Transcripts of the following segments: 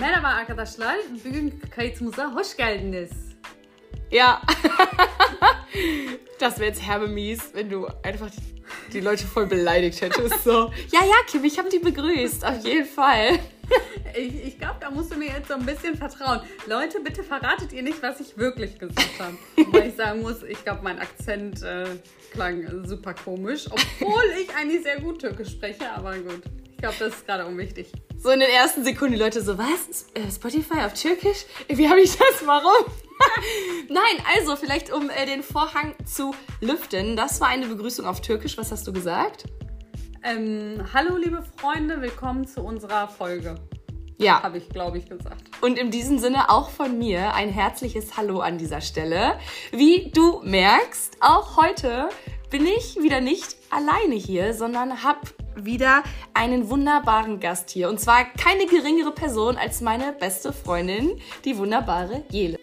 Merhaba arkadaşlar. Bugün kayıtımıza hoş geldiniz. Ja. das wäre jetzt herbe mies, wenn du einfach die, die Leute voll beleidigt hättest. So, ja, ja, Kim, ich habe die begrüßt, auf jeden Fall. Ich, ich glaube, da musst du mir jetzt so ein bisschen vertrauen. Leute, bitte verratet ihr nicht, was ich wirklich gesagt habe. Weil ich sagen muss, ich glaube, mein Akzent äh, klang super komisch, obwohl ich eigentlich sehr gut Türkisch spreche, aber gut. Ich glaube, das ist gerade unwichtig. So in den ersten Sekunden die Leute so, was? Äh, Spotify auf Türkisch? Wie habe ich das? Warum? Nein, also vielleicht um äh, den Vorhang zu lüften. Das war eine Begrüßung auf Türkisch. Was hast du gesagt? Ähm, hallo, liebe Freunde, willkommen zu unserer Folge. Ja. Habe ich, glaube ich, gesagt. Und in diesem Sinne auch von mir ein herzliches Hallo an dieser Stelle. Wie du merkst, auch heute bin ich wieder nicht alleine hier, sondern habe wieder einen wunderbaren Gast hier. Und zwar keine geringere Person als meine beste Freundin, die wunderbare Jele.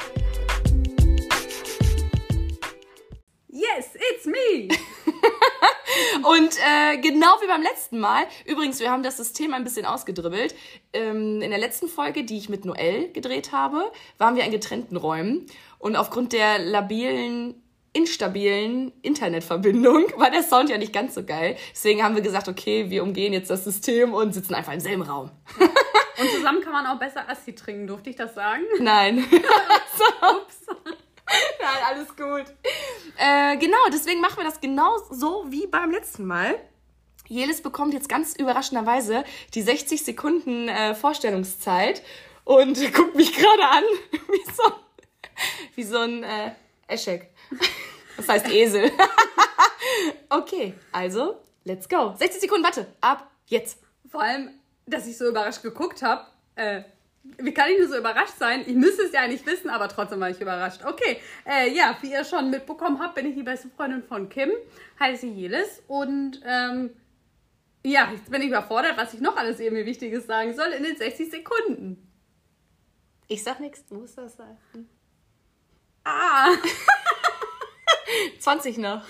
Yes, it's me! Und äh, genau wie beim letzten Mal, übrigens, wir haben das System ein bisschen ausgedribbelt. Ähm, in der letzten Folge, die ich mit Noel gedreht habe, waren wir in getrennten Räumen. Und aufgrund der labilen, instabilen Internetverbindung war der Sound ja nicht ganz so geil. Deswegen haben wir gesagt, okay, wir umgehen jetzt das System und sitzen einfach im selben Raum. Und zusammen kann man auch besser Assi trinken, durfte ich das sagen? Nein. Ups. Nein, alles gut. Äh, genau, deswegen machen wir das genau so wie beim letzten Mal. Jelis bekommt jetzt ganz überraschenderweise die 60 Sekunden äh, Vorstellungszeit und guckt mich gerade an wie so, wie so ein äh, Eschek. Das heißt Esel. okay, also, let's go. 60 Sekunden, warte, ab jetzt. Vor allem, dass ich so überrascht geguckt habe. Äh, wie kann ich nur so überrascht sein? Ich müsste es ja nicht wissen, aber trotzdem war ich überrascht. Okay, äh, ja, wie ihr schon mitbekommen habt, bin ich die beste Freundin von Kim, heiße Jelis und ähm, ja, jetzt bin ich überfordert, was ich noch alles irgendwie Wichtiges sagen soll in den 60 Sekunden. Ich sag nichts, du musst das sagen. Ah, 20 noch.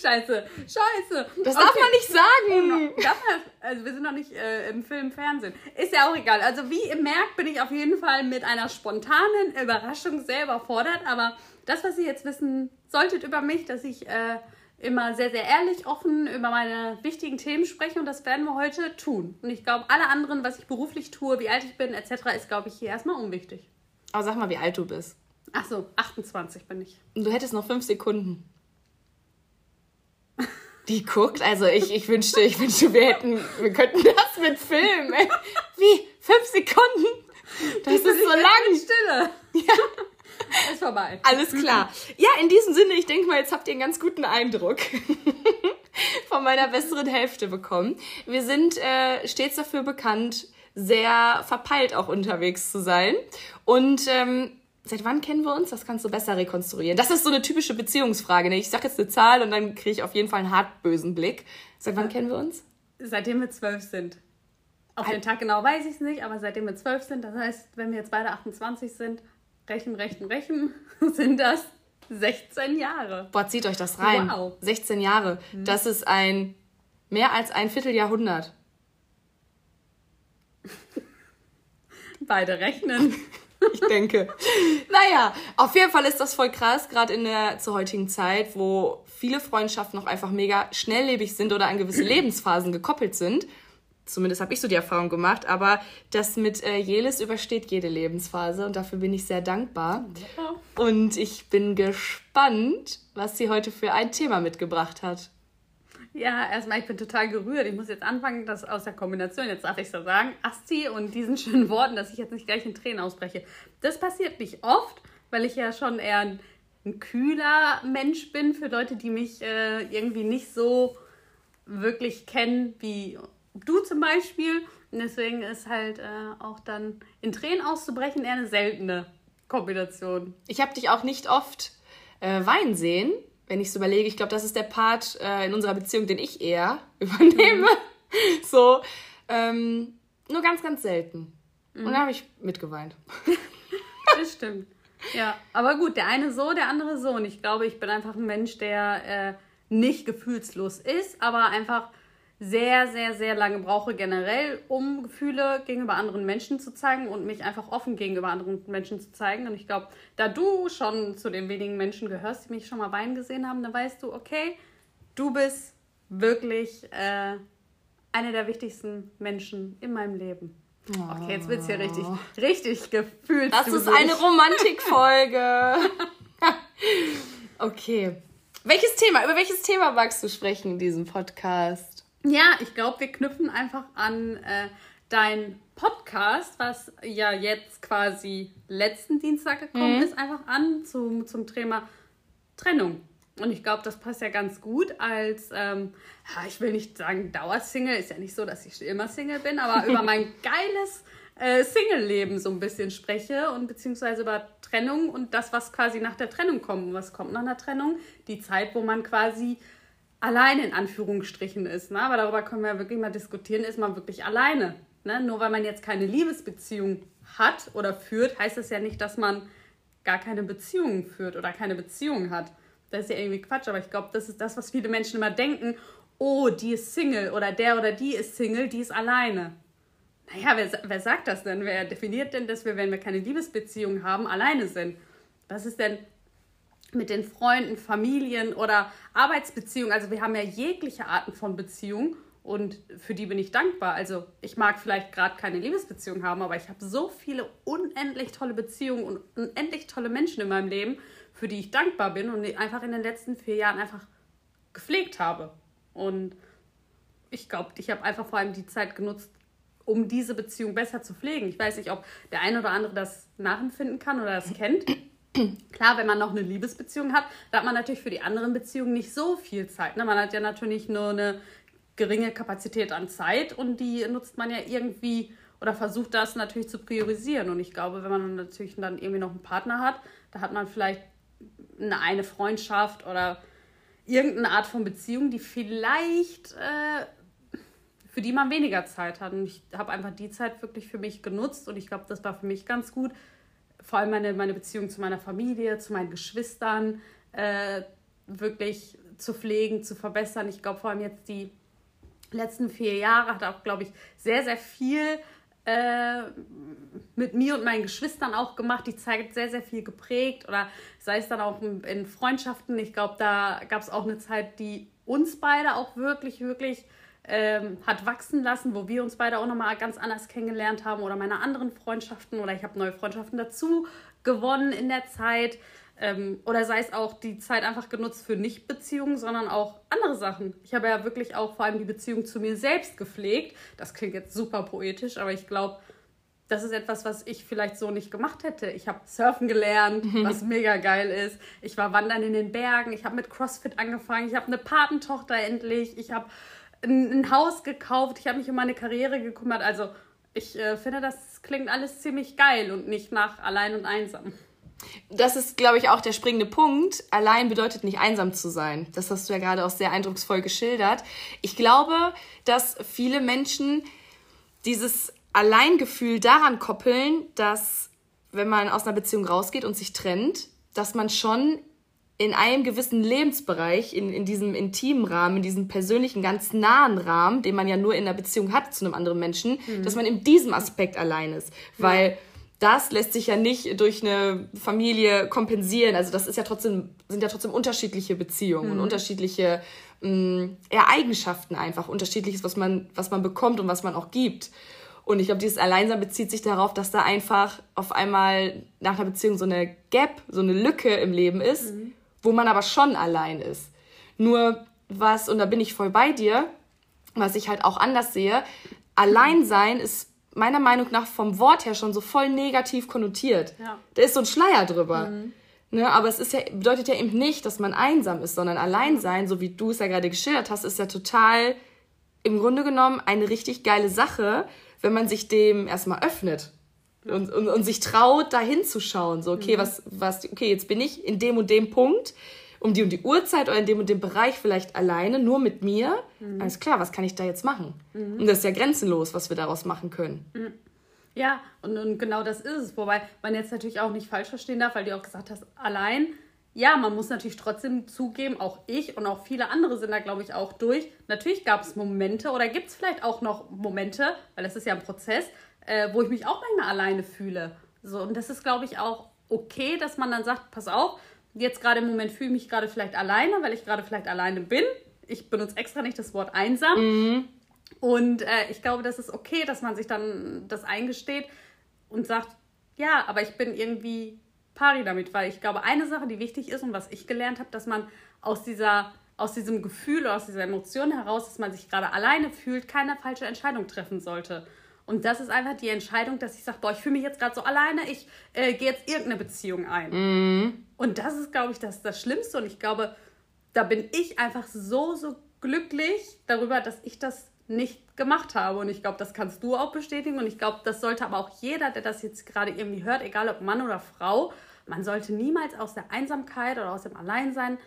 scheiße, scheiße. Das darf Okay. man nicht sagen. Darf man, also wir sind noch nicht äh, im Film, Fernsehen. Ist ja auch egal. Also wie ihr merkt, bin ich auf jeden Fall mit einer spontanen Überraschung sehr überfordert. Aber das, was ihr jetzt wissen solltet über mich, dass ich äh, immer sehr, sehr ehrlich, offen über meine wichtigen Themen spreche. Und das werden wir heute tun. Und ich glaube, alle anderen, was ich beruflich tue, wie alt ich bin, etc., ist, glaube ich, hier erstmal unwichtig. Aber sag mal, wie alt du bist. Ach so, 28 bin ich. Und du hättest noch fünf Sekunden. Die guckt, also ich, ich wünschte, ich wünschte, wir hätten, wir könnten das mit filmen. ey. Wie? Fünf Sekunden? Das ist so lang. Stille. Ja. Ist vorbei. Alles klar. Ja, in diesem Sinne, ich denke mal, jetzt habt ihr einen ganz guten Eindruck von meiner besseren Hälfte bekommen. Wir sind äh, stets dafür bekannt, sehr verpeilt auch unterwegs zu sein. Und ähm, seit wann kennen wir uns? Das kannst du besser rekonstruieren. Das ist so eine typische Beziehungsfrage. Ne? Ich sag jetzt eine Zahl und dann kriege ich auf jeden Fall einen hartbösen Blick. Seit wann kennen wir uns? Seitdem wir zwölf sind. Auf den Tag genau weiß ich es nicht, aber seitdem wir zwölf sind, das heißt, wenn wir jetzt beide 28 sind, rechen, rechen, rechen, sind das 16 Jahre. Boah, zieht euch das rein. Wow. 16 Jahre. Das ist ein mehr als ein Vierteljahrhundert. Beide rechnen. Ich denke. naja, auf jeden Fall ist das voll krass, gerade in der zur heutigen Zeit, wo viele Freundschaften noch einfach mega schnelllebig sind oder an gewisse Lebensphasen gekoppelt sind. Zumindest habe ich so die Erfahrung gemacht, aber das mit äh, Jelis übersteht jede Lebensphase und dafür bin ich sehr dankbar. Und ich bin gespannt, was sie heute für ein Thema mitgebracht hat. Ja, erstmal, ich bin total gerührt. Ich muss jetzt anfangen, das aus der Kombination, jetzt darf ich so sagen, Asti und diesen schönen Worten, dass ich jetzt nicht gleich in Tränen ausbreche. Das passiert nicht oft, weil ich ja schon eher ein, ein kühler Mensch bin für Leute, die mich äh, irgendwie nicht so wirklich kennen wie du zum Beispiel. Und deswegen ist halt äh, auch dann in Tränen auszubrechen eher eine seltene Kombination. Ich habe dich auch nicht oft äh, weinen sehen, wenn ich es überlege. Ich glaube, das ist der Part äh, in unserer Beziehung, den ich eher übernehme. So, ähm, nur ganz, ganz selten. Und da habe ich mitgeweint. Das stimmt. Ja, aber gut, der eine so, der andere so. Und ich glaube, ich bin einfach ein Mensch, der äh, nicht gefühlslos ist, aber einfach sehr, sehr, sehr lange brauche generell, um Gefühle gegenüber anderen Menschen zu zeigen und mich einfach offen gegenüber anderen Menschen zu zeigen. Und ich glaube, da du schon zu den wenigen Menschen gehörst, die mich schon mal weinen gesehen haben, dann weißt du, okay, du bist wirklich äh, eine der wichtigsten Menschen in meinem Leben. Okay, jetzt wird es hier richtig, richtig gefühlt. Das ist eine Romantikfolge. okay. Welches Thema, über welches Thema magst du sprechen in diesem Podcast? Ja, ich glaube, wir knüpfen einfach an äh, dein Podcast, was ja jetzt quasi letzten Dienstag gekommen mhm. ist, einfach an zum, zum Thema Trennung. Und ich glaube, das passt ja ganz gut als, ähm, ich will nicht sagen Dauersingle, ist ja nicht so, dass ich immer Single bin, aber über mein geiles äh, Single-Leben so ein bisschen spreche und beziehungsweise über Trennung und das, was quasi nach der Trennung kommt. Und was kommt nach einer Trennung? Die Zeit, wo man quasi alleine in Anführungsstrichen ist. Ne? Aber darüber können wir ja wirklich mal diskutieren, ist man wirklich alleine. Ne? Nur weil man jetzt keine Liebesbeziehung hat oder führt, heißt das ja nicht, dass man gar keine Beziehungen führt oder keine Beziehung hat. Das ist ja irgendwie Quatsch, aber ich glaube, das ist das, was viele Menschen immer denken. Oh, die ist Single oder der oder die ist Single, die ist alleine. Naja, wer, wer sagt das denn? Wer definiert denn, dass wir, wenn wir keine Liebesbeziehung haben, alleine sind? Was ist denn mit den Freunden, Familien oder Arbeitsbeziehungen? Also wir haben ja jegliche Arten von Beziehungen und für die bin ich dankbar. Also ich mag vielleicht gerade keine Liebesbeziehung haben, aber ich habe so viele unendlich tolle Beziehungen und unendlich tolle Menschen in meinem Leben, für die ich dankbar bin und die einfach in den letzten vier Jahren einfach gepflegt habe. Und ich glaube, ich habe einfach vor allem die Zeit genutzt, um diese Beziehung besser zu pflegen. Ich weiß nicht, ob der eine oder andere das nachempfinden kann oder das kennt. Klar, wenn man noch eine Liebesbeziehung hat, da hat man natürlich für die anderen Beziehungen nicht so viel Zeit. Ne? Man hat ja natürlich nur eine geringe Kapazität an Zeit und die nutzt man ja irgendwie oder versucht das natürlich zu priorisieren. Und ich glaube, wenn man natürlich dann irgendwie noch einen Partner hat, da hat man vielleicht eine, eine Freundschaft oder irgendeine Art von Beziehung, die vielleicht äh, für die man weniger Zeit hat. Und ich habe einfach die Zeit wirklich für mich genutzt und ich glaube, das war für mich ganz gut. Vor allem meine, meine Beziehung zu meiner Familie, zu meinen Geschwistern äh, wirklich zu pflegen, zu verbessern. Ich glaube, vor allem jetzt die letzten vier Jahre hat auch, glaube ich, sehr, sehr viel äh, mit mir und meinen Geschwistern auch gemacht. Die Zeit sehr, sehr viel geprägt oder sei es dann auch in, in Freundschaften. Ich glaube, da gab es auch eine Zeit, die uns beide auch wirklich, wirklich ähm, hat wachsen lassen, wo wir uns beide auch nochmal ganz anders kennengelernt haben oder meine anderen Freundschaften oder ich habe neue Freundschaften dazu gewonnen in der Zeit. Ähm, oder sei es auch die Zeit einfach genutzt für Nicht-Beziehungen, sondern auch andere Sachen. Ich habe ja wirklich auch vor allem die Beziehung zu mir selbst gepflegt. Das klingt jetzt super poetisch, aber ich glaube, das ist etwas, was ich vielleicht so nicht gemacht hätte. Ich habe Surfen gelernt, mhm. was mega geil ist. Ich war wandern in den Bergen. Ich habe mit CrossFit angefangen. Ich habe eine Patentochter endlich. Ich habe ein, ein Haus gekauft, ich habe mich um meine Karriere gekümmert. Also ich äh, finde, das klingt alles ziemlich geil und nicht nach allein und einsam. Das ist, glaube ich, auch der springende Punkt. Allein bedeutet nicht einsam zu sein. Das hast du ja gerade auch sehr eindrucksvoll geschildert. Ich glaube, dass viele Menschen dieses Alleingefühl daran koppeln, dass wenn man aus einer Beziehung rausgeht und sich trennt, dass man schon in einem gewissen Lebensbereich, in, in diesem intimen Rahmen, in diesem persönlichen, ganz nahen Rahmen, den man ja nur in einer Beziehung hat zu einem anderen Menschen, mhm. dass man in diesem Aspekt allein ist. Weil ja. das lässt sich ja nicht durch eine Familie kompensieren. Also das ist ja trotzdem, sind ja trotzdem unterschiedliche Beziehungen mhm. und unterschiedliche mh, mm, ja, Eigenschaften einfach, unterschiedliches, was man, was man bekommt und was man auch gibt. Und ich glaube, dieses Alleinsein bezieht sich darauf, dass da einfach auf einmal nach einer Beziehung so eine Gap, so eine Lücke im Leben ist. Mhm wo man aber schon allein ist. Nur was, und da bin ich voll bei dir, was ich halt auch anders sehe, Alleinsein ist meiner Meinung nach vom Wort her schon so voll negativ konnotiert. Ja. Da ist so ein Schleier drüber. Mhm. Ne, aber es ist ja, bedeutet ja eben nicht, dass man einsam ist, sondern Alleinsein, so wie du es ja gerade geschildert hast, ist ja total im Grunde genommen eine richtig geile Sache, wenn man sich dem erstmal öffnet und, und, und sich traut, da hinzuschauen. So, okay, mhm. was, was, okay, jetzt bin ich in dem und dem Punkt, um die und die Uhrzeit oder in dem und dem Bereich vielleicht alleine, nur mit mir. Mhm. Alles klar, was kann ich da jetzt machen? Mhm. Und das ist ja grenzenlos, was wir daraus machen können. Mhm. Ja, und, und genau das ist es. Wobei man jetzt natürlich auch nicht falsch verstehen darf, weil du auch gesagt hast, allein ja, man muss natürlich trotzdem zugeben, auch ich und auch viele andere sind da, glaube ich, auch durch. Natürlich gab es Momente oder gibt es vielleicht auch noch Momente, weil das ist ja ein Prozess, äh, wo ich mich auch manchmal alleine fühle. So, und das ist, glaube ich, auch okay, dass man dann sagt, pass auf, jetzt gerade im Moment fühle ich mich gerade vielleicht alleine, weil ich gerade vielleicht alleine bin. Ich benutze extra nicht das Wort einsam. Mhm. Und äh, ich glaube, das ist okay, dass man sich dann das eingesteht und sagt, ja, aber ich bin irgendwie pari damit, weil ich glaube, eine Sache, die wichtig ist und was ich gelernt habe, dass man aus dieser aus diesem Gefühl aus dieser Emotion heraus, dass man sich gerade alleine fühlt, keine falsche Entscheidung treffen sollte. Und das ist einfach die Entscheidung, dass ich sage, boah, ich fühle mich jetzt gerade so alleine, ich äh, gehe jetzt irgendeine Beziehung ein. Mhm. Und das ist, glaube ich, das, das Schlimmste. Und ich glaube, da bin ich einfach so, so glücklich darüber, dass ich das nicht gemacht habe. Und ich glaube, das kannst du auch bestätigen. Und ich glaube, das sollte aber auch jeder, der das jetzt gerade irgendwie hört, egal ob Mann oder Frau, man sollte niemals aus der Einsamkeit oder aus dem Alleinsein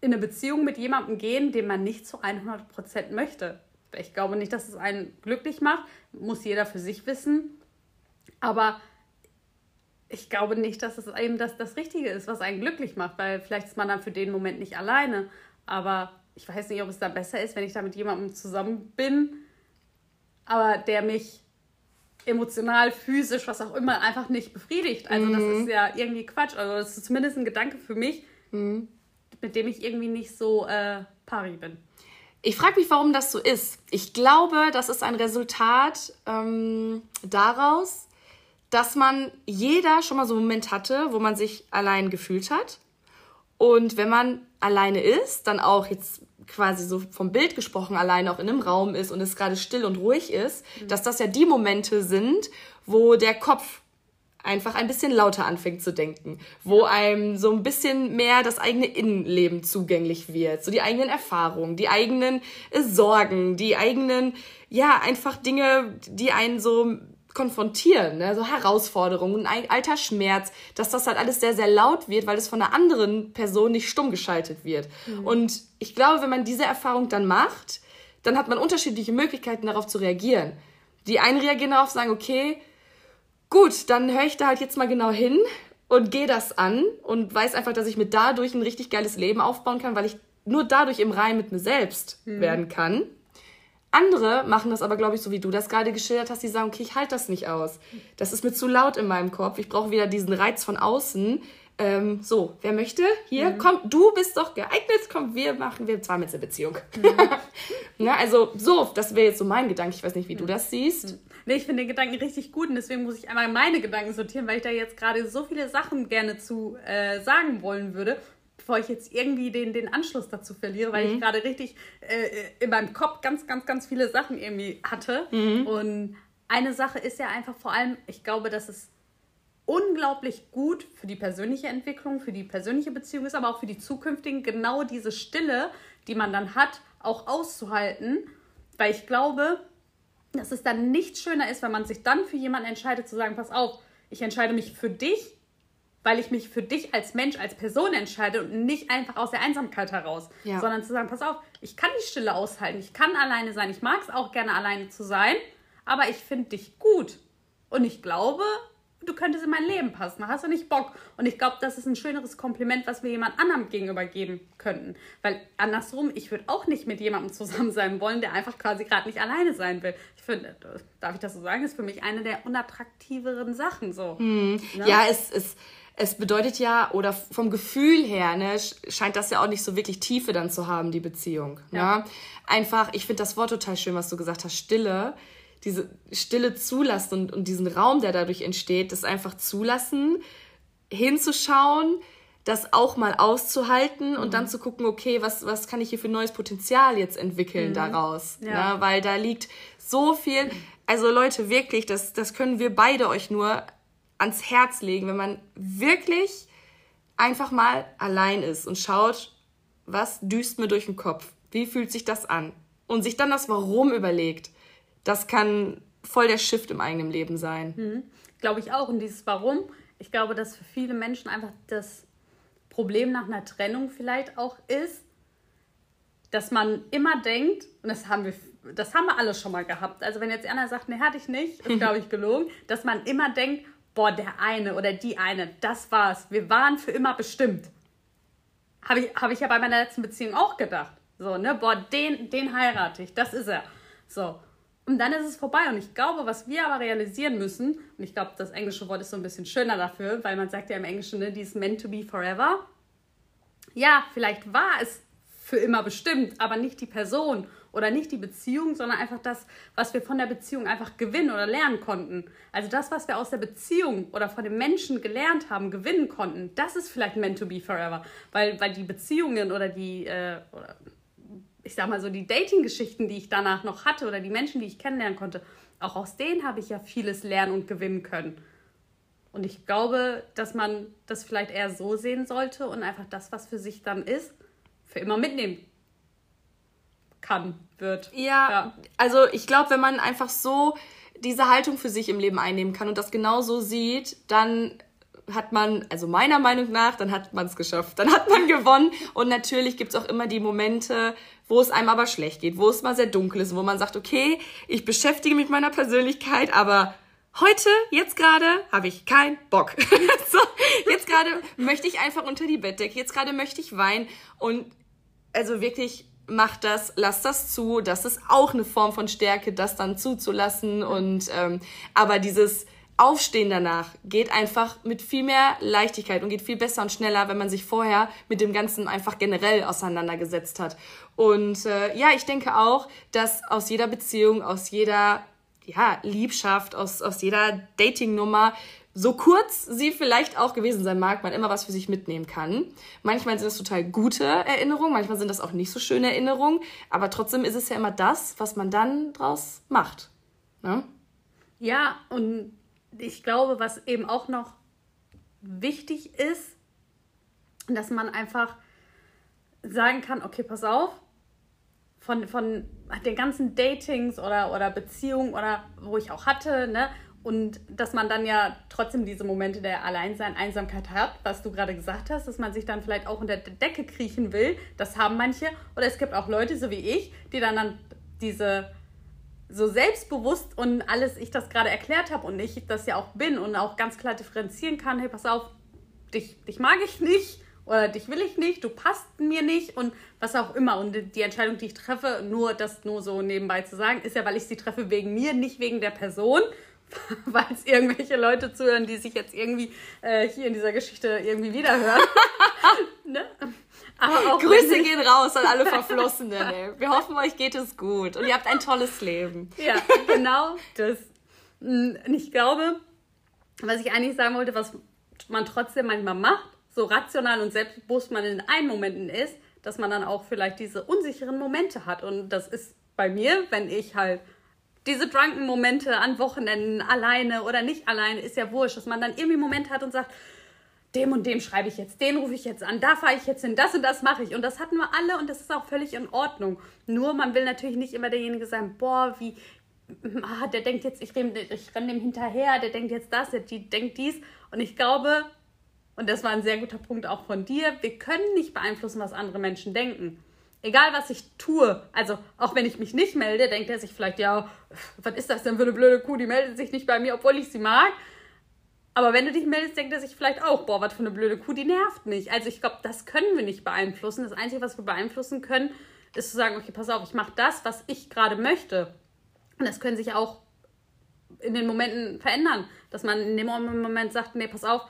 in eine Beziehung mit jemandem gehen, den man nicht zu 100% möchte. Ich glaube nicht, dass es einen glücklich macht. Muss jeder für sich wissen. Aber ich glaube nicht, dass es eben das, das Richtige ist, was einen glücklich macht, weil vielleicht ist man dann für den Moment nicht alleine. Aber ich weiß nicht, ob es dann besser ist, wenn ich da mit jemandem zusammen bin, aber der mich emotional, physisch, was auch immer, einfach nicht befriedigt. Also mhm. das ist ja irgendwie Quatsch. Also das ist zumindest ein Gedanke für mich, mhm. mit dem ich irgendwie nicht so äh, pari bin. Ich frage mich, warum das so ist. Ich glaube, das ist ein Resultat ähm, daraus, dass man jeder schon mal so einen Moment hatte, wo man sich allein gefühlt hat. Und wenn man alleine ist, dann auch jetzt quasi so vom Bild gesprochen allein auch in einem Raum ist und es gerade still und ruhig ist, mhm. dass das ja die Momente sind, wo der Kopf einfach ein bisschen lauter anfängt zu denken, wo einem so ein bisschen mehr das eigene Innenleben zugänglich wird, so die eigenen Erfahrungen, die eigenen äh, Sorgen, die eigenen, ja, einfach Dinge, die einen so konfrontieren, ne? so Herausforderungen, ein alter Schmerz, dass das halt alles sehr, sehr laut wird, weil es von einer anderen Person nicht stumm geschaltet wird. Mhm. Und ich glaube, wenn man diese Erfahrung dann macht, dann hat man unterschiedliche Möglichkeiten darauf zu reagieren. Die einen reagieren darauf, sagen, okay, gut, dann höre ich da halt jetzt mal genau hin und gehe das an und weiß einfach, dass ich mir dadurch ein richtig geiles Leben aufbauen kann, weil ich nur dadurch im Reim mit mir selbst mhm. werden kann. Andere machen das aber, glaube ich, so wie du das gerade geschildert hast, die sagen, okay, ich halte das nicht aus. Das ist mir zu laut in meinem Kopf. Ich brauche wieder diesen Reiz von außen. Ähm, so, wer möchte? Hier, mhm. komm, du bist doch geeignet. Komm, wir machen, wir zwar mit einer Beziehung. Mhm. Na, also, so, das wäre jetzt so mein Gedanke. Ich weiß nicht, wie du mhm. das siehst. Nee, ich finde den Gedanken richtig gut und deswegen muss ich einmal meine Gedanken sortieren, weil ich da jetzt gerade so viele Sachen gerne zu äh, sagen wollen würde bevor ich jetzt irgendwie den, den Anschluss dazu verliere, weil mhm. ich gerade richtig äh, in meinem Kopf ganz, ganz, ganz viele Sachen irgendwie hatte. Mhm. Und eine Sache ist ja einfach vor allem, ich glaube, dass es unglaublich gut für die persönliche Entwicklung, für die persönliche Beziehung ist, aber auch für die zukünftigen, genau diese Stille, die man dann hat, auch auszuhalten. Weil ich glaube, dass es dann nicht schöner ist, wenn man sich dann für jemanden entscheidet, zu sagen, pass auf, ich entscheide mich für dich weil ich mich für dich als Mensch, als Person entscheide und nicht einfach aus der Einsamkeit heraus, ja. sondern zu sagen, pass auf, ich kann die Stille aushalten, ich kann alleine sein, ich mag es auch gerne alleine zu sein, aber ich finde dich gut und ich glaube, du könntest in mein Leben passen, hast du nicht Bock? Und ich glaube, das ist ein schöneres Kompliment, was wir jemand anderem gegenüber geben könnten, weil andersrum, ich würde auch nicht mit jemandem zusammen sein wollen, der einfach quasi gerade nicht alleine sein will. Ich finde, darf ich das so sagen, ist für mich eine der unattraktiveren Sachen so. Hm. Ne? Ja, es ist es bedeutet ja, oder vom Gefühl her, ne, scheint das ja auch nicht so wirklich Tiefe dann zu haben, die Beziehung. Ne? Ja. Ne? Einfach, ich finde das Wort total schön, was du gesagt hast, Stille. Diese Stille zulassen und, und diesen Raum, der dadurch entsteht, das einfach zulassen, hinzuschauen, das auch mal auszuhalten und dann mhm. zu gucken, okay, was, was kann ich hier für neues Potenzial jetzt entwickeln mhm. daraus? Ja. Ne? Weil da liegt so viel, also Leute, wirklich, das, das können wir beide euch nur ans Herz legen, wenn man wirklich einfach mal allein ist und schaut, was düst mir durch den Kopf? Wie fühlt sich das an? Und sich dann das Warum überlegt. Das kann voll der Shift im eigenen Leben sein. Mhm. Glaube ich auch. Und dieses Warum, ich glaube, dass für viele Menschen einfach das Problem nach einer Trennung vielleicht auch ist, dass man immer denkt, und das haben wir, das haben wir alle schon mal gehabt. Also wenn jetzt einer sagt, nee, hatte ich nicht, ist glaube ich gelogen, dass man immer denkt, boah, der eine oder die eine, das war's. Wir waren für immer bestimmt. Habe ich, hab ich ja bei meiner letzten Beziehung auch gedacht. So, ne, boah, den, den heirate ich, das ist er. So. Und dann ist es vorbei. Und ich glaube, was wir aber realisieren müssen, und ich glaube, das englische Wort ist so ein bisschen schöner dafür, weil man sagt ja im Englischen, ne, die ist meant to be forever. Ja, vielleicht war es für immer bestimmt, aber nicht die Person oder nicht die Beziehung, sondern einfach das, was wir von der Beziehung einfach gewinnen oder lernen konnten. Also das, was wir aus der Beziehung oder von dem Menschen gelernt haben, gewinnen konnten, das ist vielleicht meant to be forever. Weil, weil die Beziehungen oder die, äh, oder ich sag mal so, die Dating-Geschichten, die ich danach noch hatte oder die Menschen, die ich kennenlernen konnte, auch aus denen habe ich ja vieles lernen und gewinnen können. Und ich glaube, dass man das vielleicht eher so sehen sollte und einfach das, was für sich dann ist, für immer mitnehmen kann, wird. Ja, ja. also ich glaube, wenn man einfach so diese Haltung für sich im Leben einnehmen kann und das genau so sieht, dann hat man, also meiner Meinung nach, dann hat man es geschafft. Dann hat man gewonnen. Und natürlich gibt es auch immer die Momente, wo es einem aber schlecht geht, wo es mal sehr dunkel ist, wo man sagt, okay, ich beschäftige mich mit meiner Persönlichkeit, aber heute, jetzt gerade, habe ich keinen Bock. so, jetzt gerade möchte ich einfach unter die Bettdecke, jetzt gerade möchte ich weinen. Und also wirklich macht das, lasst das zu. Das ist auch eine Form von Stärke, das dann zuzulassen. Und ähm, aber dieses Aufstehen danach geht einfach mit viel mehr Leichtigkeit und geht viel besser und schneller, wenn man sich vorher mit dem Ganzen einfach generell auseinandergesetzt hat. Und äh, ja, ich denke auch, dass aus jeder Beziehung, aus jeder ja, Liebschaft, aus, aus jeder Dating-Nummer so kurz sie vielleicht auch gewesen sein mag, man immer was für sich mitnehmen kann. Manchmal sind das total gute Erinnerungen, manchmal sind das auch nicht so schöne Erinnerungen, aber trotzdem ist es ja immer das, was man dann draus macht. Ne? Ja, und ich glaube, was eben auch noch wichtig ist, dass man einfach sagen kann, okay, pass auf, von, von den ganzen Datings oder, oder Beziehungen oder wo ich auch hatte, ne, und dass man dann ja trotzdem diese Momente der Alleinsein, Einsamkeit hat, was du gerade gesagt hast, dass man sich dann vielleicht auch unter der Decke kriechen will. Das haben manche. Oder es gibt auch Leute, so wie ich, die dann, dann diese so selbstbewusst und alles ich das gerade erklärt habe und ich das ja auch bin und auch ganz klar differenzieren kann, hey, pass auf, dich, dich mag ich nicht oder dich will ich nicht, du passt mir nicht und was auch immer. Und die Entscheidung, die ich treffe, nur das nur so nebenbei zu sagen, ist ja, weil ich sie treffe wegen mir, nicht wegen der Person weil es irgendwelche Leute zuhören, die sich jetzt irgendwie äh, hier in dieser Geschichte irgendwie wiederhören. ne? Grüße gehen raus an alle Verflossenen. Ey. Wir hoffen, euch geht es gut und ihr habt ein tolles Leben. Ja, genau das. Und ich glaube, was ich eigentlich sagen wollte, was man trotzdem manchmal macht, so rational und selbstbewusst man in einen Momenten ist, dass man dann auch vielleicht diese unsicheren Momente hat. Und das ist bei mir, wenn ich halt diese drunken Momente an Wochenenden alleine oder nicht alleine, ist ja wurscht, dass man dann irgendwie Momente hat und sagt, dem und dem schreibe ich jetzt, den rufe ich jetzt an, da fahre ich jetzt hin, das und das mache ich. Und das hatten wir alle und das ist auch völlig in Ordnung. Nur man will natürlich nicht immer derjenige sein, boah, wie, ah, der denkt jetzt, ich renne, dem hinterher, der denkt jetzt das, der die denkt dies. Und ich glaube, und das war ein sehr guter Punkt auch von dir, wir können nicht beeinflussen, was andere Menschen denken egal was ich tue, also auch wenn ich mich nicht melde, denkt er sich vielleicht, ja, was ist das denn für eine blöde Kuh, die meldet sich nicht bei mir, obwohl ich sie mag. Aber wenn du dich meldest, denkt er sich vielleicht auch, boah, was für eine blöde Kuh, die nervt mich. Also ich glaube, das können wir nicht beeinflussen. Das Einzige, was wir beeinflussen können, ist zu sagen, okay, pass auf, ich mache das, was ich gerade möchte. Und das können sich auch in den Momenten verändern, dass man in dem Moment sagt, nee, pass auf,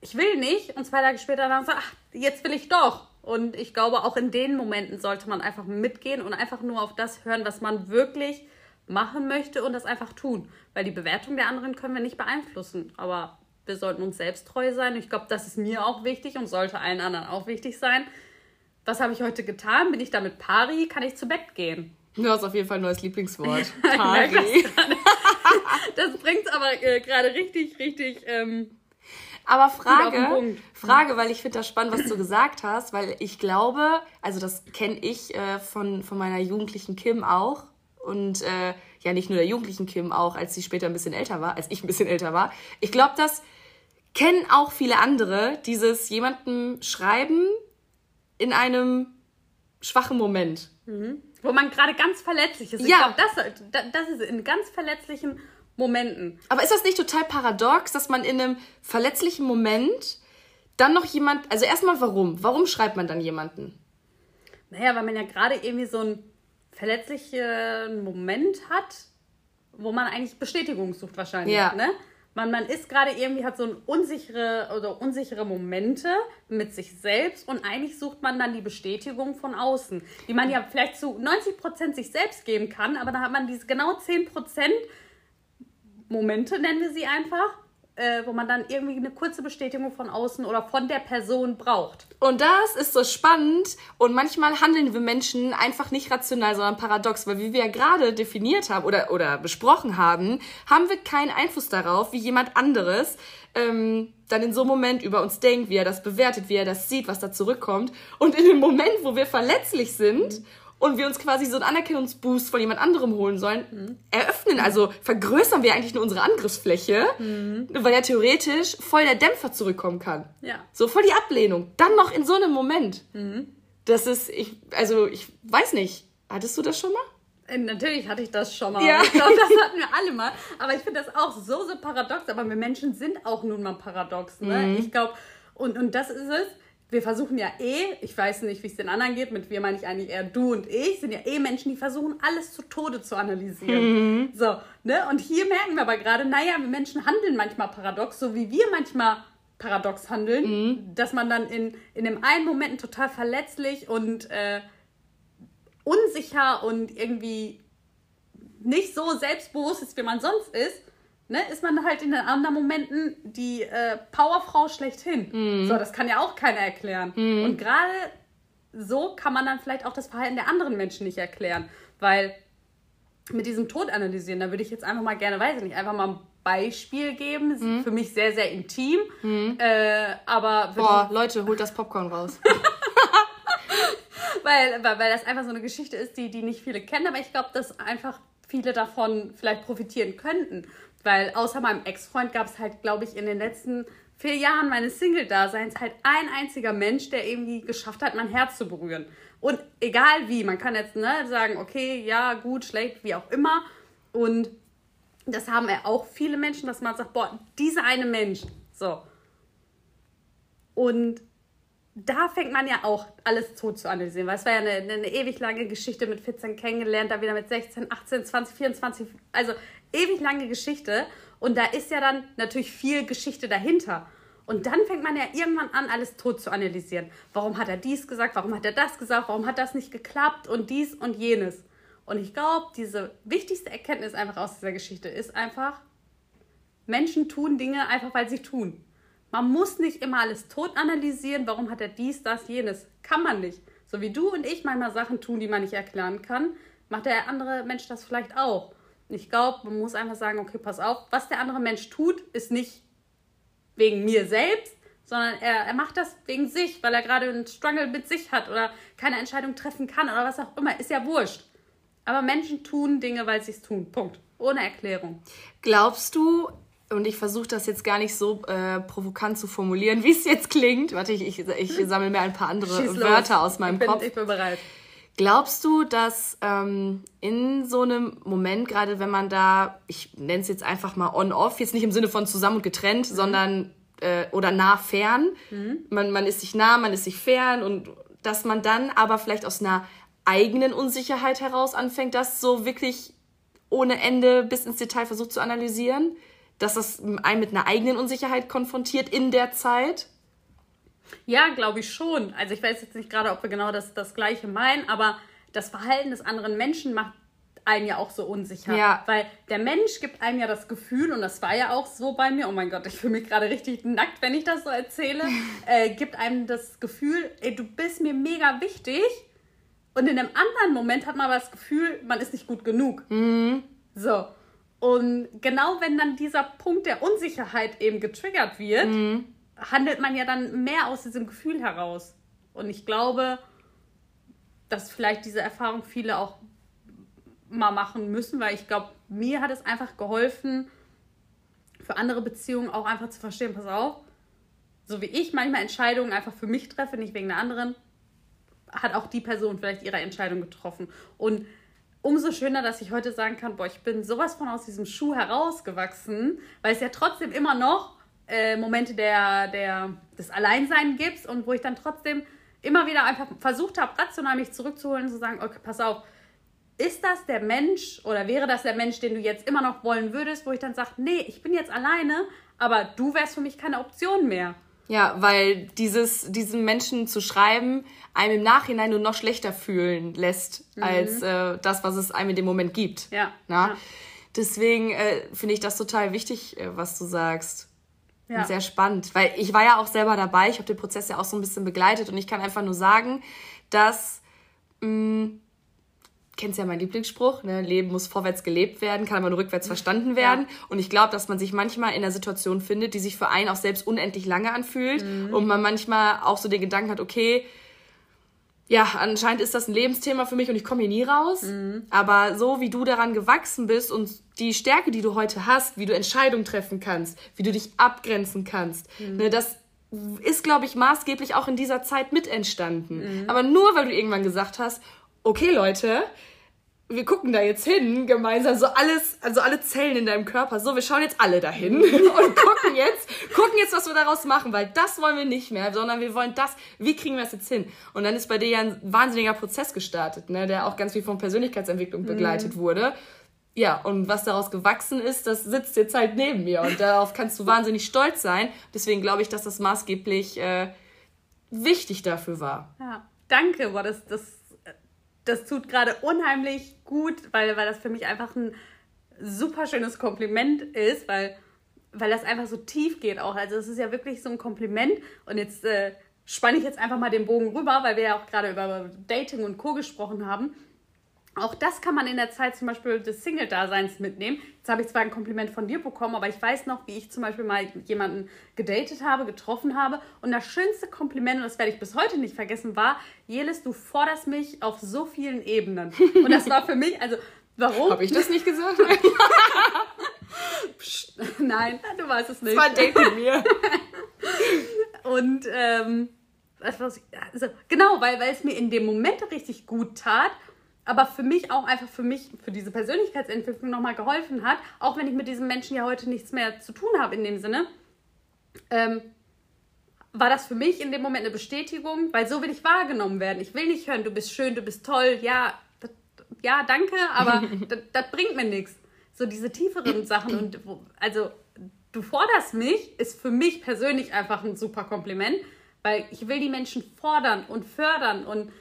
ich will nicht. Und zwei Tage später dann sagt, ach, jetzt will ich doch. Und ich glaube, auch in den Momenten sollte man einfach mitgehen und einfach nur auf das hören, was man wirklich machen möchte und das einfach tun. Weil die Bewertung der anderen können wir nicht beeinflussen. Aber wir sollten uns selbst treu sein. Ich glaube, das ist mir auch wichtig und sollte allen anderen auch wichtig sein. Was habe ich heute getan? Bin ich damit pari? Kann ich zu Bett gehen? Du hast auf jeden Fall ein neues Lieblingswort. Pari. das bringt es aber äh, gerade richtig, richtig ähm, aber Frage, Frage, weil ich finde das spannend, was du gesagt hast, weil ich glaube, also das kenne ich äh, von, von meiner jugendlichen Kim auch und äh, ja nicht nur der jugendlichen Kim auch, als sie später ein bisschen älter war, als ich ein bisschen älter war. Ich glaube, das kennen auch viele andere, dieses jemandem schreiben in einem schwachen Moment. Mhm. Wo man gerade ganz verletzlich ist. Ja. Ich glaube, das, das ist in ganz verletzlichen Momenten. Aber ist das nicht total paradox, dass man in einem verletzlichen Moment dann noch jemand, also erstmal warum? Warum schreibt man dann jemanden? Naja, weil man ja gerade irgendwie so einen verletzlichen Moment hat, wo man eigentlich Bestätigung sucht wahrscheinlich. Ja. Ne? Man, man ist gerade irgendwie, hat so ein unsichere oder unsichere Momente mit sich selbst und eigentlich sucht man dann die Bestätigung von außen, die man ja vielleicht zu 90% sich selbst geben kann, aber dann hat man diese genau 10% Momente, nennen wir sie einfach, äh, wo man dann irgendwie eine kurze Bestätigung von außen oder von der Person braucht. Und das ist so spannend und manchmal handeln wir Menschen einfach nicht rational, sondern paradox, weil wie wir ja gerade definiert haben oder, oder besprochen haben, haben wir keinen Einfluss darauf, wie jemand anderes ähm, dann in so einem Moment über uns denkt, wie er das bewertet, wie er das sieht, was da zurückkommt. Und in dem Moment, wo wir verletzlich sind mhm und wir uns quasi so einen Anerkennungsboost von jemand anderem holen sollen, mhm. eröffnen, also vergrößern wir eigentlich nur unsere Angriffsfläche, mhm. weil ja theoretisch voll der Dämpfer zurückkommen kann. Ja. So voll die Ablehnung. Dann noch in so einem Moment. Mhm. Das ist, ich, also ich weiß nicht, hattest du das schon mal? Äh, natürlich hatte ich das schon mal. Ja. Ich glaube, das hatten wir alle mal. Aber ich finde das auch so, so paradox. Aber wir Menschen sind auch nun mal paradox. Ne? Mhm. Ich glaube, und, und das ist es wir versuchen ja eh, ich weiß nicht, wie es den anderen geht, mit wir meine ich eigentlich eher du und ich, sind ja eh Menschen, die versuchen, alles zu Tode zu analysieren. Mhm. So, ne? Und hier merken wir aber gerade, naja, wir Menschen handeln manchmal paradox, so wie wir manchmal paradox handeln, mhm. dass man dann in, in dem einen Moment total verletzlich und äh, unsicher und irgendwie nicht so selbstbewusst ist, wie man sonst ist, ne, ist man halt in den anderen Momenten die äh, Powerfrau schlechthin. Mhm. So, das kann ja auch keiner erklären. Mhm. Und gerade so kann man dann vielleicht auch das Verhalten der anderen Menschen nicht erklären. Weil mit diesem Tod analysieren, da würde ich jetzt einfach mal gerne, weiß ich nicht, einfach mal ein Beispiel geben. Mhm. Für mich sehr, sehr intim. Mhm. Äh, aber. Boah, Leute, holt das Popcorn raus. weil, weil, weil das einfach so eine Geschichte ist, die, die nicht viele kennen, aber ich glaube, dass einfach viele davon vielleicht profitieren könnten. Weil außer meinem Ex-Freund gab es halt, glaube ich, in den letzten vier Jahren meines Single-Daseins halt ein einziger Mensch, der irgendwie geschafft hat, mein Herz zu berühren. Und egal wie, man kann jetzt ne, sagen, okay, ja, gut, schlecht, wie auch immer. Und das haben ja auch viele Menschen, dass man sagt, boah, dieser eine Mensch, so. Und da fängt man ja auch alles tot zu analysieren, weil es war ja eine, eine, ewig lange Geschichte mit 14 kennengelernt, da wieder mit 16, 18, 20, 24, also ewig lange Geschichte. Und da ist ja dann natürlich viel Geschichte dahinter. Und dann fängt man ja irgendwann an, alles tot zu analysieren. Warum hat er dies gesagt? Warum hat er das gesagt? Warum hat das nicht geklappt? Und dies und jenes. Und ich glaube, diese wichtigste Erkenntnis einfach aus dieser Geschichte ist einfach, Menschen tun Dinge einfach, weil sie tun. Man muss nicht immer alles tot analysieren, warum hat er dies, das, jenes. Kann man nicht. So wie du und ich manchmal Sachen tun, die man nicht erklären kann, macht der andere Mensch das vielleicht auch. Ich glaube, man muss einfach sagen, okay, pass auf, was der andere Mensch tut, ist nicht wegen mir selbst, sondern er, er macht das wegen sich, weil er gerade einen Struggle mit sich hat oder keine Entscheidung treffen kann oder was auch immer. Ist ja wurscht. Aber Menschen tun Dinge, weil sie es tun. Punkt. Ohne Erklärung. Glaubst du, und ich versuche das jetzt gar nicht so äh, provokant zu formulieren, wie es jetzt klingt. Warte, ich, ich, ich sammle mir ein paar andere Wörter aus meinem ich bin, Kopf. Ich bin bereit. Glaubst du, dass ähm, in so einem Moment, gerade wenn man da, ich nenne es jetzt einfach mal on-off, jetzt nicht im Sinne von zusammen und getrennt, mhm. sondern äh, oder nah-fern, mhm. man, man ist sich nah, man ist sich fern und dass man dann aber vielleicht aus einer eigenen Unsicherheit heraus anfängt, das so wirklich ohne Ende bis ins Detail versucht zu analysieren? Dass das einen mit einer eigenen Unsicherheit konfrontiert in der Zeit? Ja, glaube ich schon. Also ich weiß jetzt nicht gerade, ob wir genau das, das Gleiche meinen, aber das Verhalten des anderen Menschen macht einen ja auch so unsicher. Ja. Weil der Mensch gibt einem ja das Gefühl, und das war ja auch so bei mir, oh mein Gott, ich fühle mich gerade richtig nackt, wenn ich das so erzähle, äh, gibt einem das Gefühl, ey, du bist mir mega wichtig. Und in einem anderen Moment hat man aber das Gefühl, man ist nicht gut genug. Mhm. So. Und genau wenn dann dieser Punkt der Unsicherheit eben getriggert wird, mhm. handelt man ja dann mehr aus diesem Gefühl heraus. Und ich glaube, dass vielleicht diese Erfahrung viele auch mal machen müssen, weil ich glaube, mir hat es einfach geholfen, für andere Beziehungen auch einfach zu verstehen, pass auf, so wie ich manchmal Entscheidungen einfach für mich treffe, nicht wegen der anderen, hat auch die Person vielleicht ihre Entscheidung getroffen. Und umso schöner, dass ich heute sagen kann, boah, ich bin sowas von aus diesem Schuh herausgewachsen, weil es ja trotzdem immer noch äh, Momente der, der, des Alleinsein gibt und wo ich dann trotzdem immer wieder einfach versucht habe, rational mich zurückzuholen und zu sagen, okay, pass auf, ist das der Mensch oder wäre das der Mensch, den du jetzt immer noch wollen würdest, wo ich dann sage, nee, ich bin jetzt alleine, aber du wärst für mich keine Option mehr. Ja, weil dieses, diesen Menschen zu schreiben, einem im Nachhinein nur noch schlechter fühlen lässt, mhm. als äh, das, was es einem in dem Moment gibt. Ja. Na? ja. Deswegen äh, finde ich das total wichtig, äh, was du sagst. Ja. Und sehr spannend, weil ich war ja auch selber dabei, ich habe den Prozess ja auch so ein bisschen begleitet und ich kann einfach nur sagen, dass mh, mm, kennst ja meinen Lieblingsspruch, ne? Leben muss vorwärts gelebt werden, kann aber nur rückwärts verstanden werden. Ja. Und ich glaube, dass man sich manchmal in einer Situation findet, die sich für einen auch selbst unendlich lange anfühlt mhm. und man manchmal auch so den Gedanken hat, okay, ja, anscheinend ist das ein Lebensthema für mich und ich komme hier nie raus. Mhm. Aber so wie du daran gewachsen bist und die Stärke, die du heute hast, wie du Entscheidungen treffen kannst, wie du dich abgrenzen kannst, mhm. ne, das ist, glaube ich, maßgeblich auch in dieser Zeit mit entstanden. Mhm. Aber nur weil du irgendwann gesagt hast, okay Leute, wir gucken da jetzt hin, gemeinsam, so alles, also alle Zellen in deinem Körper, so, wir schauen jetzt alle dahin und gucken jetzt, gucken jetzt, was wir daraus machen, weil das wollen wir nicht mehr, sondern wir wollen das, wie kriegen wir das jetzt hin? Und dann ist bei dir ja ein wahnsinniger Prozess gestartet, ne, der auch ganz viel von Persönlichkeitsentwicklung mhm. begleitet mhm. wurde. Ja, und was daraus gewachsen ist, das sitzt jetzt halt neben mir und darauf kannst du wahnsinnig stolz sein. Deswegen glaube ich, dass das maßgeblich äh, wichtig dafür war. Ja, danke, boah, das, das das tut gerade unheimlich gut, weil, weil das für mich einfach ein super schönes Kompliment ist, weil, weil das einfach so tief geht auch. Also es ist ja wirklich so ein Kompliment und jetzt äh, spanne ich jetzt einfach mal den Bogen rüber, weil wir ja auch gerade über Dating und Co. gesprochen haben. Auch das kann man in der Zeit zum Beispiel des Single-Daseins mitnehmen. Jetzt habe ich zwar ein Kompliment von dir bekommen, aber ich weiß noch, wie ich zum Beispiel mal jemanden gedatet habe, getroffen habe. Und das schönste Kompliment, und das werde ich bis heute nicht vergessen, war, Jelis, du forderst mich auf so vielen Ebenen. Und das war für mich, also warum? Habe ich das nicht gesagt? Psst, nein, du weißt es nicht. Das war ein Date mit mir. und ähm, also, genau, weil, weil es mir in dem Moment richtig gut tat aber für mich auch einfach für mich, für diese Persönlichkeitsentwicklung nochmal geholfen hat, auch wenn ich mit diesem Menschen ja heute nichts mehr zu tun habe in dem Sinne, ähm, war das für mich in dem Moment eine Bestätigung, weil so will ich wahrgenommen werden. Ich will nicht hören, du bist schön, du bist toll, ja, das, ja, danke, aber das, das, bringt mir nichts. So diese tieferen Sachen und also du forderst mich, ist für mich persönlich einfach ein super Kompliment, weil ich will die Menschen fordern und fördern und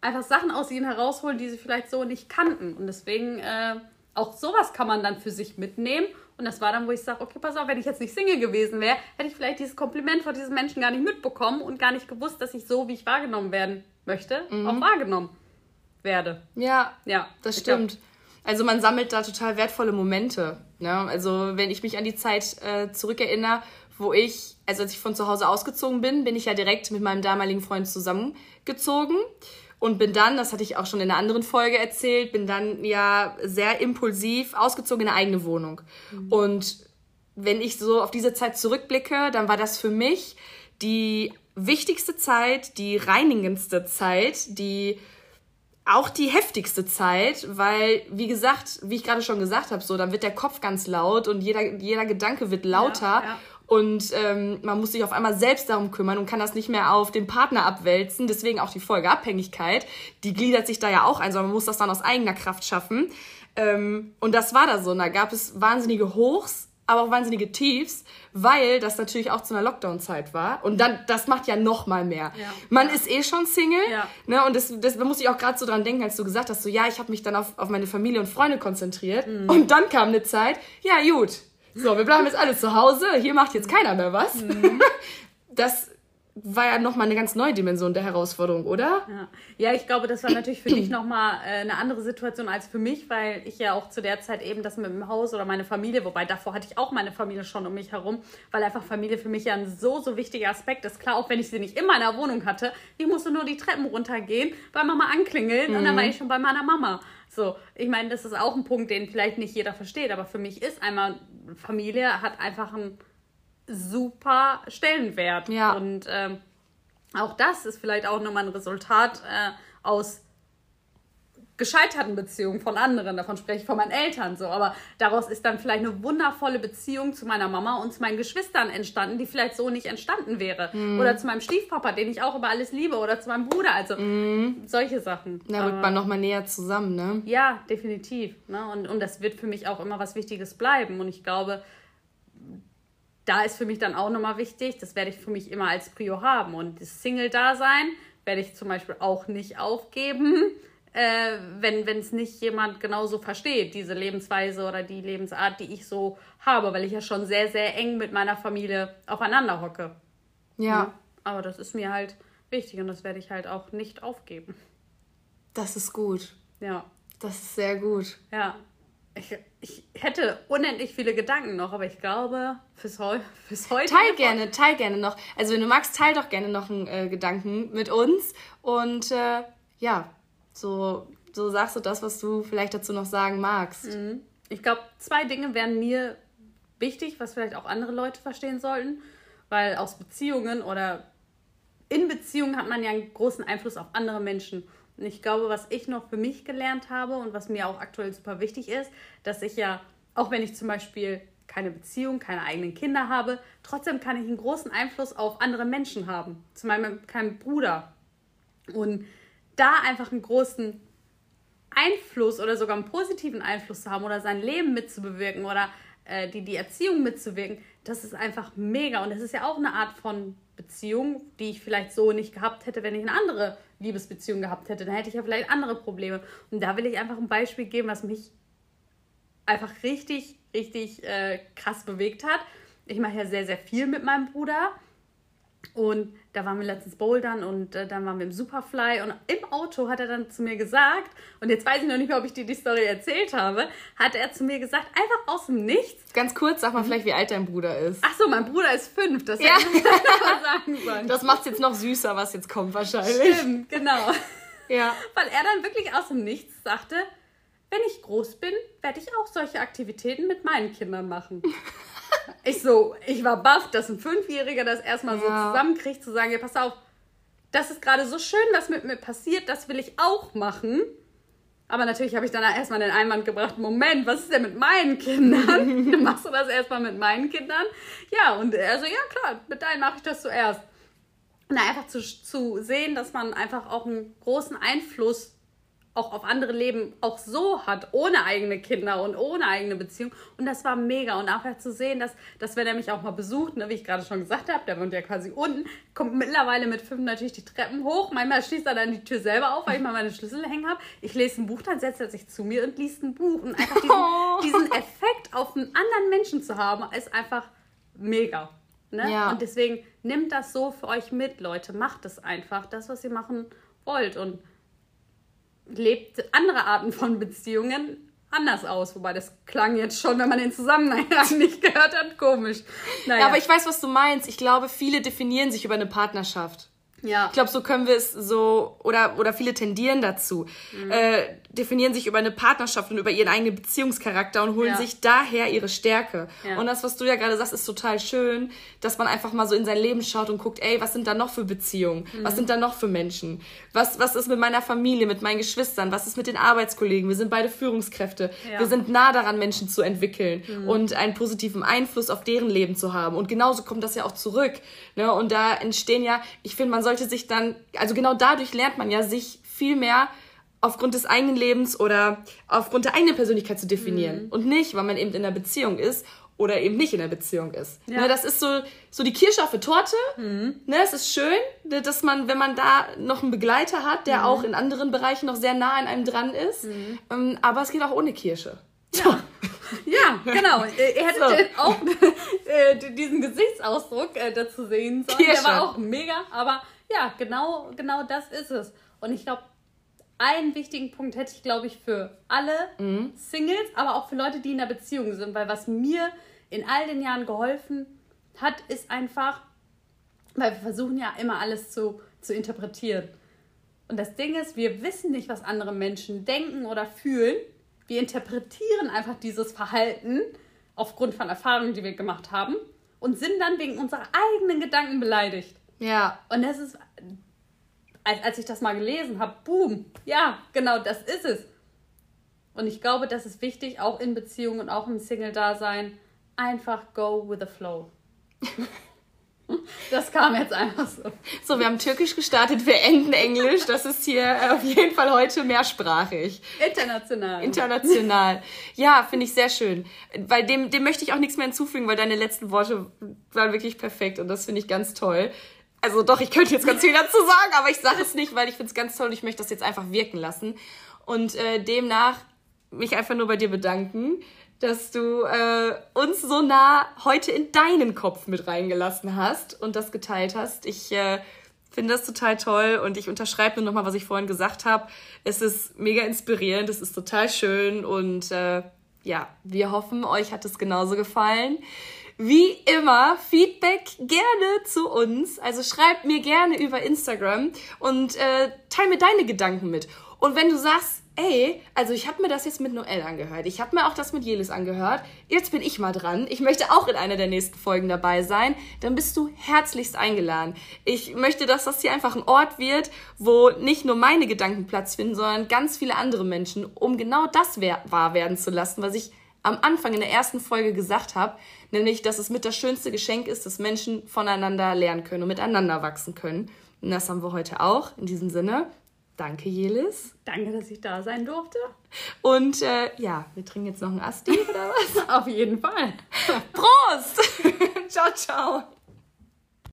einfach Sachen aus ihnen herausholen, die sie vielleicht so nicht kannten. Und deswegen, äh, auch sowas kann man dann für sich mitnehmen. Und das war dann, wo ich sage, okay, pass auf, wenn ich jetzt nicht Single gewesen wäre, hätte ich vielleicht dieses Kompliment von diesem Menschen gar nicht mitbekommen und gar nicht gewusst, dass ich so, wie ich wahrgenommen werden möchte, mhm. auch wahrgenommen werde. Ja, ja das stimmt. Glaub, also man sammelt da total wertvolle Momente. Ne? Also wenn ich mich an die Zeit äh, zurückerinnere, wo ich, also als ich von zu Hause ausgezogen bin, bin ich ja direkt mit meinem damaligen Freund zusammengezogen und bin dann, das hatte ich auch schon in einer anderen Folge erzählt, bin dann ja sehr impulsiv ausgezogen in eine eigene Wohnung. Mhm. Und wenn ich so auf diese Zeit zurückblicke, dann war das für mich die wichtigste Zeit, die reinigendste Zeit, die auch die heftigste Zeit, weil, wie gesagt, wie ich gerade schon gesagt habe, so, dann wird der Kopf ganz laut und jeder, jeder Gedanke wird lauter. Ja, ja und ähm, man muss sich auf einmal selbst darum kümmern und kann das nicht mehr auf den Partner abwälzen. Deswegen auch die Folgeabhängigkeit, die gliedert sich da ja auch ein, sondern man muss das dann aus eigener Kraft schaffen. Ähm, und das war da so. Und da gab es wahnsinnige Hochs, aber auch wahnsinnige Tiefs, weil das natürlich auch zu einer Lockdown-Zeit war. Und dann, das macht ja noch mal mehr. Ja. Man ja. ist eh schon Single, ja. ne? Und das, das da muss ich auch gerade so dran denken, als du gesagt hast, so ja, ich habe mich dann auf, auf meine Familie und Freunde konzentriert. Mhm. Und dann kam eine Zeit, ja gut, so, wir bleiben jetzt alle zu Hause. Hier macht jetzt keiner mehr was. Mhm. Das war ja nochmal eine ganz neue Dimension der Herausforderung, oder? Ja. ja, ich glaube, das war natürlich für dich nochmal äh, eine andere Situation als für mich, weil ich ja auch zu der Zeit eben das mit dem Haus oder meine Familie, wobei davor hatte ich auch meine Familie schon um mich herum, weil einfach Familie für mich ja ein so, so wichtiger Aspekt ist. Klar, auch wenn ich sie nicht in meiner Wohnung hatte, ich musste nur die Treppen runtergehen, bei Mama anklingeln mhm. und dann war mhm. ich schon bei meiner Mama. So, ich meine, das ist auch ein Punkt, den vielleicht nicht jeder versteht, aber für mich ist einmal, Familie hat einfach einen super Stellenwert. Ja. Und ähm, auch das ist vielleicht auch nochmal ein Resultat äh, aus gescheiterten Beziehungen von anderen, davon spreche ich von meinen Eltern so, aber daraus ist dann vielleicht eine wundervolle Beziehung zu meiner Mama und zu meinen Geschwistern entstanden, die vielleicht so nicht entstanden wäre. Mhm. Oder zu meinem Stiefpapa, den ich auch über alles liebe, oder zu meinem Bruder, also mhm. solche Sachen. Da rückt man nochmal näher zusammen, ne? Ja, definitiv. Ne? Und, und das wird für mich auch immer was Wichtiges bleiben und ich glaube, da ist für mich dann auch nochmal wichtig, das werde ich für mich immer als Prio haben und das Single-Dasein werde ich zum Beispiel auch nicht aufgeben äh, wenn es nicht jemand genauso versteht, diese Lebensweise oder die Lebensart, die ich so habe, weil ich ja schon sehr, sehr eng mit meiner Familie aufeinander hocke. Ja. ja. Aber das ist mir halt wichtig und das werde ich halt auch nicht aufgeben. Das ist gut. Ja. Das ist sehr gut. Ja. Ich, ich hätte unendlich viele Gedanken noch, aber ich glaube, fürs, Heu fürs heute. Teil gerne, teil gerne noch. Also, wenn du magst, teil doch gerne noch einen äh, Gedanken mit uns. Und äh, ja, so, so sagst du das, was du vielleicht dazu noch sagen magst. Mhm. Ich glaube, zwei Dinge wären mir wichtig, was vielleicht auch andere Leute verstehen sollten, weil aus Beziehungen oder in Beziehungen hat man ja einen großen Einfluss auf andere Menschen. Und ich glaube, was ich noch für mich gelernt habe und was mir auch aktuell super wichtig ist, dass ich ja, auch wenn ich zum Beispiel keine Beziehung, keine eigenen Kinder habe, trotzdem kann ich einen großen Einfluss auf andere Menschen haben. Zu meinem kleinen Bruder. Und da einfach einen großen Einfluss oder sogar einen positiven Einfluss zu haben oder sein Leben mitzubewirken oder äh, die, die Erziehung mitzuwirken, das ist einfach mega. Und das ist ja auch eine Art von Beziehung, die ich vielleicht so nicht gehabt hätte, wenn ich eine andere Liebesbeziehung gehabt hätte. Dann hätte ich ja vielleicht andere Probleme. Und da will ich einfach ein Beispiel geben, was mich einfach richtig, richtig äh, krass bewegt hat. Ich mache ja sehr, sehr viel mit meinem Bruder. Und da waren wir letztens bouldern und äh, dann waren wir im Superfly und im Auto hat er dann zu mir gesagt, und jetzt weiß ich noch nicht mehr, ob ich dir die Story erzählt habe, hat er zu mir gesagt, einfach aus dem Nichts. Ganz kurz, sag mal vielleicht, wie alt dein Bruder ist. Ach so, mein Bruder ist fünf, das ja. hätte ich sagen sollen. Das macht es jetzt noch süßer, was jetzt kommt wahrscheinlich. Stimmt, genau. Ja. Weil er dann wirklich aus dem Nichts sagte, wenn ich groß bin, werde ich auch solche Aktivitäten mit meinen Kindern machen. Ich so, ich war baff, dass ein Fünfjähriger das erstmal ja. so zusammenkriegt, zu sagen, ja, pass auf, das ist gerade so schön, was mit mir passiert, das will ich auch machen. Aber natürlich habe ich dann erstmal den Einwand gebracht, Moment, was ist denn mit meinen Kindern? Machst du das erstmal mit meinen Kindern? Ja, und er so, ja klar, mit deinen mache ich das zuerst. Und einfach zu, zu sehen, dass man einfach auch einen großen Einfluss auch auf andere Leben auch so hat, ohne eigene Kinder und ohne eigene Beziehung. Und das war mega. Und auch zu sehen, dass, dass wenn er mich auch mal besucht, ne, wie ich gerade schon gesagt habe, der wohnt ja quasi unten, kommt mittlerweile mit fünf natürlich die Treppen hoch. Manchmal schließt er dann die Tür selber auf, weil ich mal meine Schlüssel hängen habe. Ich lese ein Buch, dann setzt er sich zu mir und liest ein Buch. Und einfach diesen, oh. diesen Effekt auf einen anderen Menschen zu haben, ist einfach mega. Ne? Ja. Und deswegen nimmt das so für euch mit, Leute. Macht es einfach, das, was ihr machen wollt. Und lebt andere Arten von Beziehungen anders aus. Wobei das klang jetzt schon, wenn man den Zusammenhang nicht gehört hat, komisch. Naja. Ja, aber ich weiß, was du meinst. Ich glaube, viele definieren sich über eine Partnerschaft. Ja. Ich glaube, so können wir es so, oder, oder viele tendieren dazu, mhm. äh, definieren sich über eine Partnerschaft und über ihren eigenen Beziehungscharakter und holen ja. sich daher ihre Stärke. Ja. Und das, was du ja gerade sagst, ist total schön, dass man einfach mal so in sein Leben schaut und guckt, ey, was sind da noch für Beziehungen? Mhm. Was sind da noch für Menschen? Was, was ist mit meiner Familie, mit meinen Geschwistern? Was ist mit den Arbeitskollegen? Wir sind beide Führungskräfte. Ja. Wir sind nah daran, Menschen zu entwickeln mhm. und einen positiven Einfluss auf deren Leben zu haben. Und genauso kommt das ja auch zurück. Ne? Und da entstehen ja, ich finde, man sollte sich dann, also genau dadurch lernt man ja, sich viel mehr aufgrund des eigenen Lebens oder aufgrund der eigenen Persönlichkeit zu definieren. Mhm. Und nicht, weil man eben in einer Beziehung ist oder eben nicht in einer Beziehung ist. Ja. Ne, das ist so, so die Kirsche auf der Torte. Mhm. Ne, es ist schön, dass man, wenn man da noch einen Begleiter hat, der mhm. auch in anderen Bereichen noch sehr nah an einem dran ist. Mhm. Ähm, aber es geht auch ohne Kirsche. Ja. ja, genau. Ihr hättet so. auch äh, diesen Gesichtsausdruck äh, dazu sehen sollen. Kirsche. Der war auch mega, aber ja, genau, genau das ist es. Und ich glaube, einen wichtigen Punkt hätte ich, glaube ich, für alle mhm. Singles, aber auch für Leute, die in einer Beziehung sind, weil was mir in all den Jahren geholfen hat, ist einfach, weil wir versuchen ja immer alles zu, zu interpretieren. Und das Ding ist, wir wissen nicht, was andere Menschen denken oder fühlen. Wir interpretieren einfach dieses Verhalten aufgrund von Erfahrungen, die wir gemacht haben und sind dann wegen unserer eigenen Gedanken beleidigt. Ja. Und das ist als, als ich das mal gelesen habe, boom, ja, genau, das ist es. Und ich glaube, das ist wichtig, auch in Beziehungen und auch im Single-Dasein. Einfach go with the flow. Das kam jetzt einfach so. So, wir haben Türkisch gestartet, wir enden Englisch. Das ist hier äh, auf jeden Fall heute mehrsprachig. International. International. Ja, finde ich sehr schön. Weil dem, dem möchte ich auch nichts mehr hinzufügen, weil deine letzten Worte waren wirklich perfekt und das finde ich ganz toll. Also doch, ich könnte jetzt ganz viel dazu sagen, aber ich sage es nicht, weil ich finde es ganz toll und ich möchte das jetzt einfach wirken lassen. Und äh, demnach mich einfach nur bei dir bedanken dass du äh, uns so nah heute in deinen Kopf mit reingelassen hast und das geteilt hast. Ich äh, finde das total toll und ich unterschreibe nur nochmal, was ich vorhin gesagt habe. Es ist mega inspirierend, es ist total schön und äh, ja, wir hoffen, euch hat es genauso gefallen. Wie immer, Feedback gerne zu uns. Also schreibt mir gerne über Instagram und äh, teil mir deine Gedanken mit. Und wenn du sagst, ey, also ich habe mir das jetzt mit Noel angehört. Ich habe mir auch das mit Jelis angehört. Jetzt bin ich mal dran. Ich möchte auch in einer der nächsten Folgen dabei sein. Dann bist du herzlichst eingeladen. Ich möchte, dass das hier einfach ein Ort wird, wo nicht nur meine Gedanken Platz finden, sondern ganz viele andere Menschen, um genau das wahr werden zu lassen, was ich am Anfang in der ersten Folge gesagt habe, nämlich, dass es mit das schönste Geschenk ist, dass Menschen voneinander lernen können und miteinander wachsen können. Und das haben wir heute auch. In diesem Sinne, Danke, Jelis. Danke, dass ich da sein durfte. Und äh, ja, wir trinken jetzt noch einen Asti oder was? Auf jeden Fall. Prost! ciao, ciao.